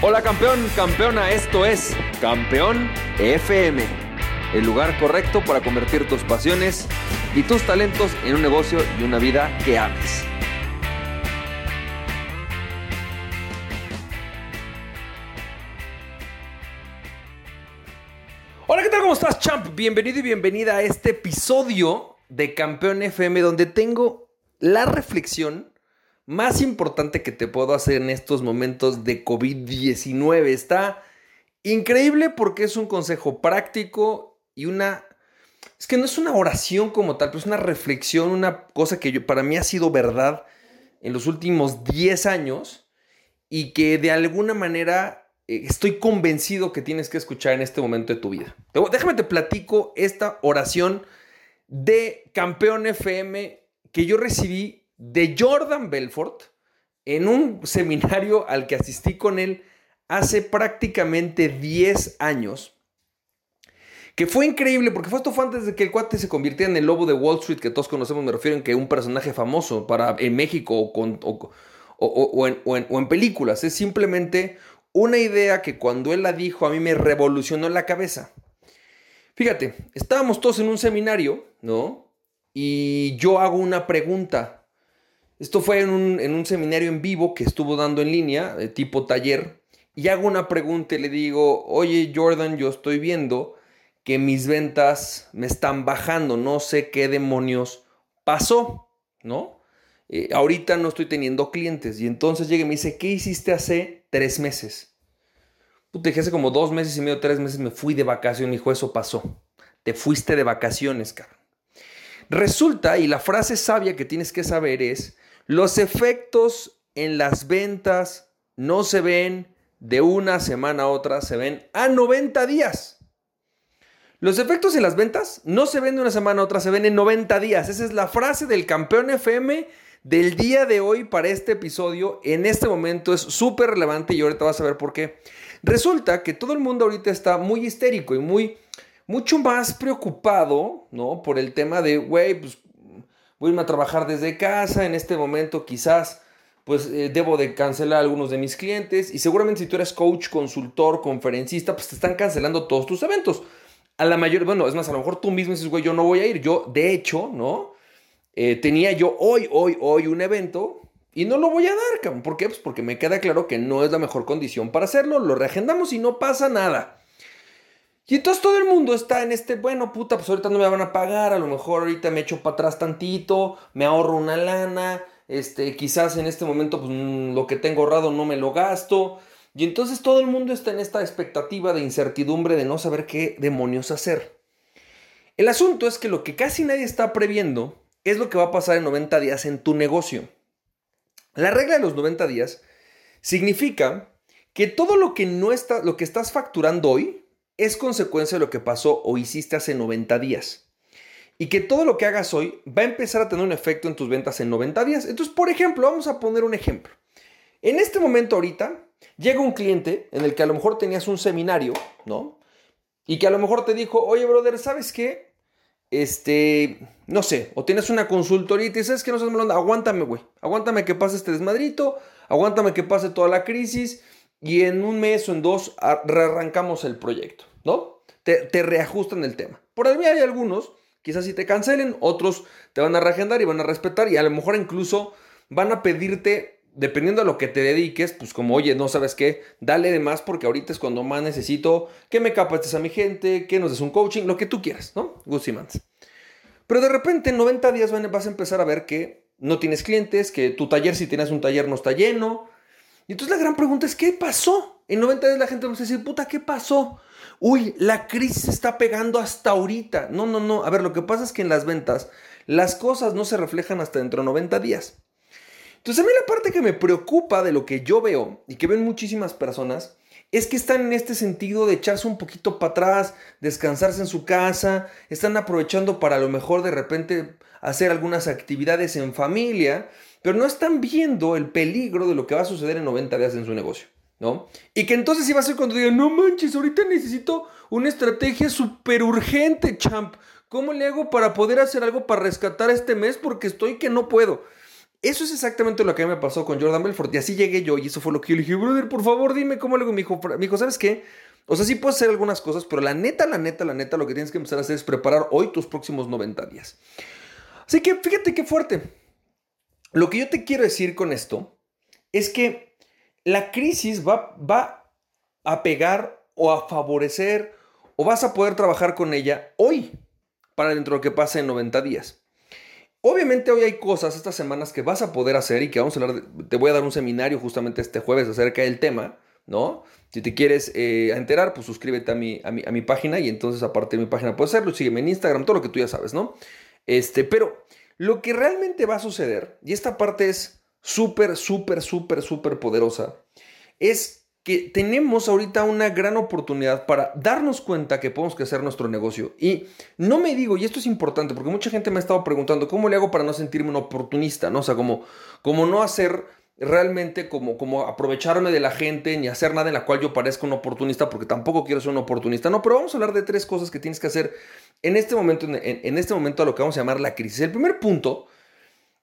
Hola campeón, campeona, esto es Campeón FM, el lugar correcto para convertir tus pasiones y tus talentos en un negocio y una vida que ames. Hola, ¿qué tal? ¿Cómo estás, champ? Bienvenido y bienvenida a este episodio de Campeón FM donde tengo la reflexión más importante que te puedo hacer en estos momentos de COVID-19. Está increíble porque es un consejo práctico y una... Es que no es una oración como tal, pero es una reflexión, una cosa que para mí ha sido verdad en los últimos 10 años y que de alguna manera eh, estoy convencido que tienes que escuchar en este momento de tu vida. Déjame te platico esta oración de Campeón FM que yo recibí de Jordan Belfort en un seminario al que asistí con él hace prácticamente 10 años. Que fue increíble, porque fue esto fue antes de que el cuate se convirtiera en el lobo de Wall Street, que todos conocemos, me refiero en que un personaje famoso para, en México o, en, o en películas. Es simplemente una idea que cuando él la dijo a mí me revolucionó la cabeza. Fíjate, estábamos todos en un seminario, ¿no? Y yo hago una pregunta esto fue en un, seminario en vivo que estuvo dando en línea, de tipo taller, y hago una pregunta y le digo, oye Jordan, yo estoy viendo que mis ventas me están bajando, no sé qué demonios pasó, ¿no? Eh, ahorita no estoy teniendo clientes. Y entonces llega y me dice, ¿qué hiciste hace tres meses? Te dije, hace como dos meses y medio, tres meses me fui de vacaciones. Hijo, eso pasó. Te fuiste de vacaciones, cabrón. Resulta, y la frase sabia que tienes que saber es, los efectos en las ventas no se ven de una semana a otra, se ven a 90 días. Los efectos en las ventas no se ven de una semana a otra, se ven en 90 días. Esa es la frase del campeón FM del día de hoy para este episodio. En este momento es súper relevante y ahorita vas a ver por qué. Resulta que todo el mundo ahorita está muy histérico y muy, mucho más preocupado, ¿no? Por el tema de, güey, pues voy a irme a trabajar desde casa, en este momento quizás pues eh, debo de cancelar a algunos de mis clientes y seguramente si tú eres coach, consultor, conferencista, pues te están cancelando todos tus eventos. A la mayor, bueno, es más, a lo mejor tú mismo dices, güey, yo no voy a ir. Yo, de hecho, ¿no? Eh, tenía yo hoy, hoy, hoy un evento y no lo voy a dar, ¿Por qué? Pues porque me queda claro que no es la mejor condición para hacerlo. Lo reagendamos y no pasa nada. Y entonces todo el mundo está en este, bueno, puta, pues ahorita no me van a pagar, a lo mejor ahorita me echo para atrás tantito, me ahorro una lana, este, quizás en este momento pues, mm, lo que tengo ahorrado no me lo gasto. Y entonces todo el mundo está en esta expectativa de incertidumbre de no saber qué demonios hacer. El asunto es que lo que casi nadie está previendo es lo que va a pasar en 90 días en tu negocio. La regla de los 90 días significa que todo lo que no está, lo que estás facturando hoy, es consecuencia de lo que pasó o hiciste hace 90 días. Y que todo lo que hagas hoy va a empezar a tener un efecto en tus ventas en 90 días. Entonces, por ejemplo, vamos a poner un ejemplo. En este momento ahorita llega un cliente en el que a lo mejor tenías un seminario, ¿no? Y que a lo mejor te dijo, oye, brother, ¿sabes qué? Este, no sé, o tienes una consultoría y te dices, que no seas malón, aguántame, güey. Aguántame que pase este desmadrito, aguántame que pase toda la crisis y en un mes o en dos rearrancamos el proyecto, ¿no? Te, reajustan el tema. Por ahí hay algunos, quizás si te cancelen, otros te van a reagendar y van a respetar y a lo mejor incluso van a pedirte, dependiendo a lo que te dediques, pues como, oye, no sabes qué, dale de más porque ahorita es cuando más necesito que me capacites a mi gente, que nos des un coaching, lo que tú quieras, ¿no? Gucci Mans. Pero de repente en 90 días vas a empezar a ver que no tienes clientes, que tu taller, si tienes un taller, no está lleno, y entonces la gran pregunta es, ¿qué pasó? En 90 días la gente va a decir, puta, ¿qué pasó? Uy, la crisis está pegando hasta ahorita. No, no, no. A ver, lo que pasa es que en las ventas las cosas no se reflejan hasta dentro de 90 días. Entonces a mí la parte que me preocupa de lo que yo veo y que ven muchísimas personas es que están en este sentido de echarse un poquito para atrás, descansarse en su casa, están aprovechando para a lo mejor de repente hacer algunas actividades en familia pero no están viendo el peligro de lo que va a suceder en 90 días en su negocio, ¿no? Y que entonces iba a ser cuando digan, no manches, ahorita necesito una estrategia súper urgente, champ. ¿Cómo le hago para poder hacer algo para rescatar este mes? Porque estoy que no puedo. Eso es exactamente lo que me pasó con Jordan Belfort. Y así llegué yo. Y eso fue lo que yo le dije, brother, por favor, dime cómo le hago. Mi hijo, mi hijo, ¿sabes qué? O sea, sí puedes hacer algunas cosas, pero la neta, la neta, la neta, lo que tienes que empezar a hacer es preparar hoy tus próximos 90 días. Así que fíjate qué fuerte. Lo que yo te quiero decir con esto es que la crisis va, va a pegar o a favorecer o vas a poder trabajar con ella hoy para dentro de lo que pase en 90 días. Obviamente hoy hay cosas estas semanas que vas a poder hacer y que vamos a hablar, te voy a dar un seminario justamente este jueves acerca del tema, ¿no? Si te quieres eh, enterar, pues suscríbete a mi, a, mi, página y entonces aparte de mi página puedes hacerlo, sígueme en Instagram, todo lo que tú ya sabes, ¿no? Este, pero lo que realmente va a suceder, y esta parte es súper, súper, súper, súper poderosa, es que tenemos ahorita una gran oportunidad para darnos cuenta que podemos crecer nuestro negocio. Y no me digo, y esto es importante, porque mucha gente me ha estado preguntando, ¿cómo le hago para no sentirme un oportunista? ¿no? O sea, como, como no hacer realmente como, como aprovecharme de la gente ni hacer nada en la cual yo parezca un oportunista, porque tampoco quiero ser un oportunista. No, pero vamos a hablar de tres cosas que tienes que hacer en este momento, en, en este momento a lo que vamos a llamar la crisis. El primer punto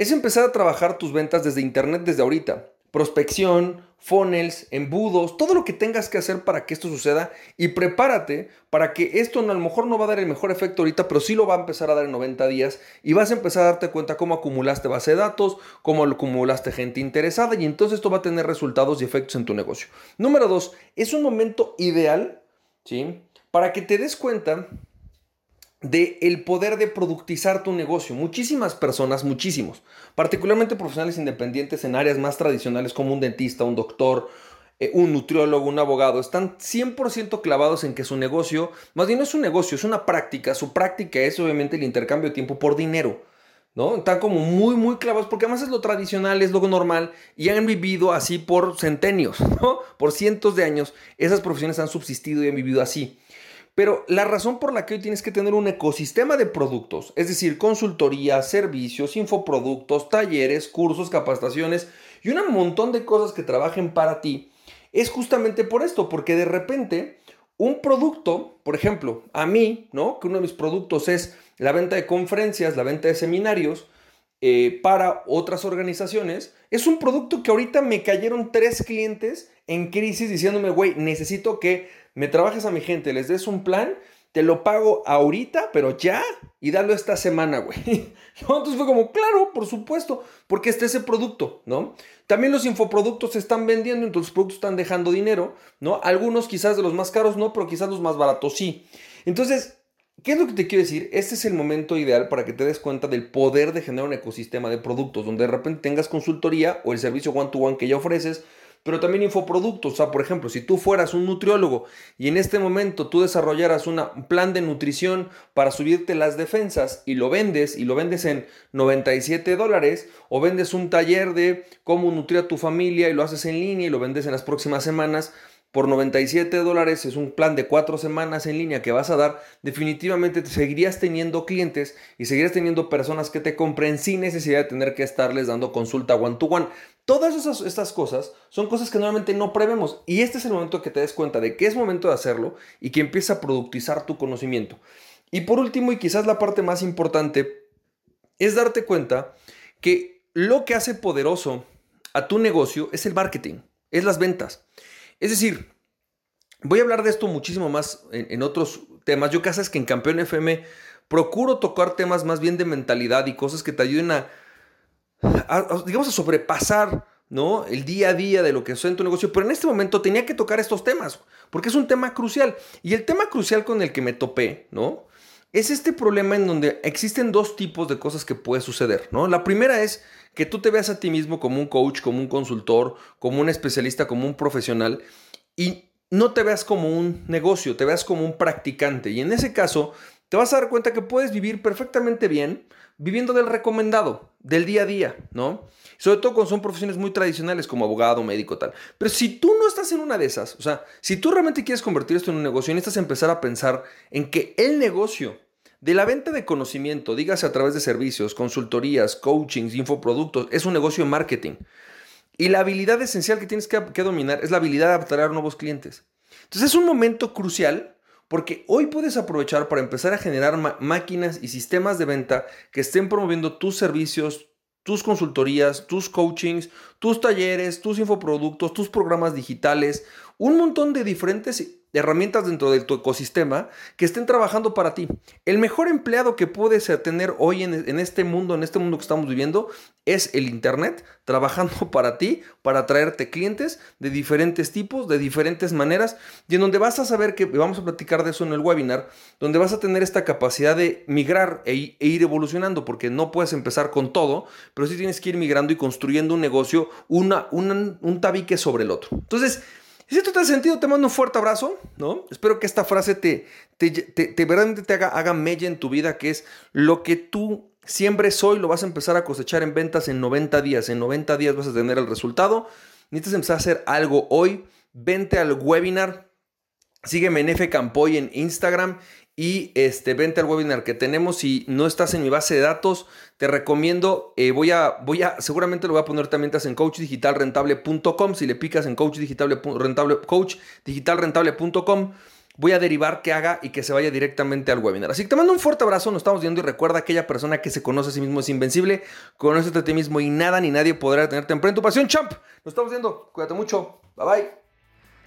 es empezar a trabajar tus ventas desde Internet desde ahorita prospección, funnels, embudos, todo lo que tengas que hacer para que esto suceda y prepárate para que esto a lo mejor no va a dar el mejor efecto ahorita, pero sí lo va a empezar a dar en 90 días y vas a empezar a darte cuenta cómo acumulaste base de datos, cómo acumulaste gente interesada y entonces esto va a tener resultados y efectos en tu negocio. Número dos, es un momento ideal, ¿sí? Para que te des cuenta de el poder de productizar tu negocio. Muchísimas personas, muchísimos, particularmente profesionales independientes en áreas más tradicionales como un dentista, un doctor, eh, un nutriólogo, un abogado, están 100% clavados en que su negocio, más bien no es un negocio, es una práctica. Su práctica es obviamente el intercambio de tiempo por dinero. ¿no? Están como muy, muy clavados, porque además es lo tradicional, es lo normal, y han vivido así por centenios, ¿no? Por cientos de años, esas profesiones han subsistido y han vivido así. Pero la razón por la que hoy tienes que tener un ecosistema de productos, es decir, consultoría, servicios, infoproductos, talleres, cursos, capacitaciones y un montón de cosas que trabajen para ti, es justamente por esto, porque de repente un producto, por ejemplo, a mí, ¿no? Que uno de mis productos es la venta de conferencias, la venta de seminarios, eh, para otras organizaciones, es un producto que ahorita me cayeron tres clientes en crisis diciéndome, güey, necesito que me trabajes a mi gente, les des un plan, te lo pago ahorita, pero ya, y dalo esta semana, güey. Entonces fue como, claro, por supuesto, porque este es ese producto, ¿no? También los infoproductos se están vendiendo, entonces los productos están dejando dinero, ¿no? Algunos quizás de los más caros no, pero quizás los más baratos sí. Entonces, ¿Qué es lo que te quiero decir? Este es el momento ideal para que te des cuenta del poder de generar un ecosistema de productos, donde de repente tengas consultoría o el servicio one-to-one que ya ofreces, pero también infoproductos. O sea, por ejemplo, si tú fueras un nutriólogo y en este momento tú desarrollaras un plan de nutrición para subirte las defensas y lo vendes y lo vendes en 97 dólares o vendes un taller de cómo nutrir a tu familia y lo haces en línea y lo vendes en las próximas semanas, por 97 dólares es un plan de cuatro semanas en línea que vas a dar, definitivamente te seguirías teniendo clientes y seguirías teniendo personas que te compren sin necesidad de tener que estarles dando consulta one to one. Todas esas, estas cosas son cosas que normalmente no prevemos y este es el momento que te des cuenta de que es momento de hacerlo y que empieza a productizar tu conocimiento. Y por último, y quizás la parte más importante, es darte cuenta que lo que hace poderoso a tu negocio es el marketing, es las ventas. Es decir, voy a hablar de esto muchísimo más en, otros temas. Yo casi es que en Campeón FM procuro tocar temas más bien de mentalidad y cosas que te ayuden a, digamos, a sobrepasar ¿no? El día a día de lo que suena en tu negocio, pero en este momento tenía que tocar estos temas, porque es un tema crucial. Y el tema crucial con el que me topé, ¿no? Es este problema en donde existen dos tipos de cosas que puede suceder, ¿no? La primera es que tú te veas a ti mismo como un coach, como un consultor, como un especialista, como un profesional y no te veas como un negocio, te veas como un practicante. Y en ese caso, te vas a dar cuenta que puedes vivir perfectamente bien viviendo del recomendado, del día a día, ¿no? Sobre todo cuando son profesiones muy tradicionales como abogado, médico, tal. Pero si tú no estás en una de esas, o sea, si tú realmente quieres convertir esto en un negocio, necesitas empezar a pensar en que el negocio de la venta de conocimiento, dígase a través de servicios, consultorías, coachings, infoproductos, es un negocio de marketing. Y la habilidad esencial que tienes que, dominar es la habilidad de atraer nuevos clientes. Entonces es un momento crucial porque hoy puedes aprovechar para empezar a generar máquinas y sistemas de venta que estén promoviendo tus servicios, tus consultorías, tus coachings, tus talleres, tus infoproductos, tus programas digitales, un montón de diferentes herramientas dentro de tu ecosistema que estén trabajando para ti. El mejor empleado que puedes tener hoy en, este mundo, en este mundo que estamos viviendo, es el Internet trabajando para ti, para traerte clientes de diferentes tipos, de diferentes maneras, y en donde vas a saber que, vamos a platicar de eso en el webinar, donde vas a tener esta capacidad de migrar e, e ir evolucionando, porque no puedes empezar con todo, pero sí tienes que ir migrando y construyendo un negocio, una, un tabique sobre el otro. Entonces, si esto te ha sentido, te mando un fuerte abrazo, ¿no? Espero que esta frase te, te, te, verdaderamente te haga, haga mella en tu vida, que es lo que tú siembres hoy lo vas a empezar a cosechar en ventas en 90 días. En 90 días vas a tener el resultado. Necesitas empezar a hacer algo hoy. Vente al webinar. Sígueme en F Campoy en Instagram y este, vente al webinar que tenemos. Si no estás en mi base de datos, te recomiendo, eh, voy, a, voy a, seguramente lo voy a poner también en coachdigitalrentable.com. Si le picas en coach, coachdigitalrentable.com, voy a derivar que haga y que se vaya directamente al webinar. Así que te mando un fuerte abrazo, nos estamos viendo y recuerda aquella persona que se conoce a sí mismo es invencible, conoce a ti mismo y nada ni nadie podrá tenerte en tu pasión, champ. Nos estamos viendo, cuídate mucho, bye bye.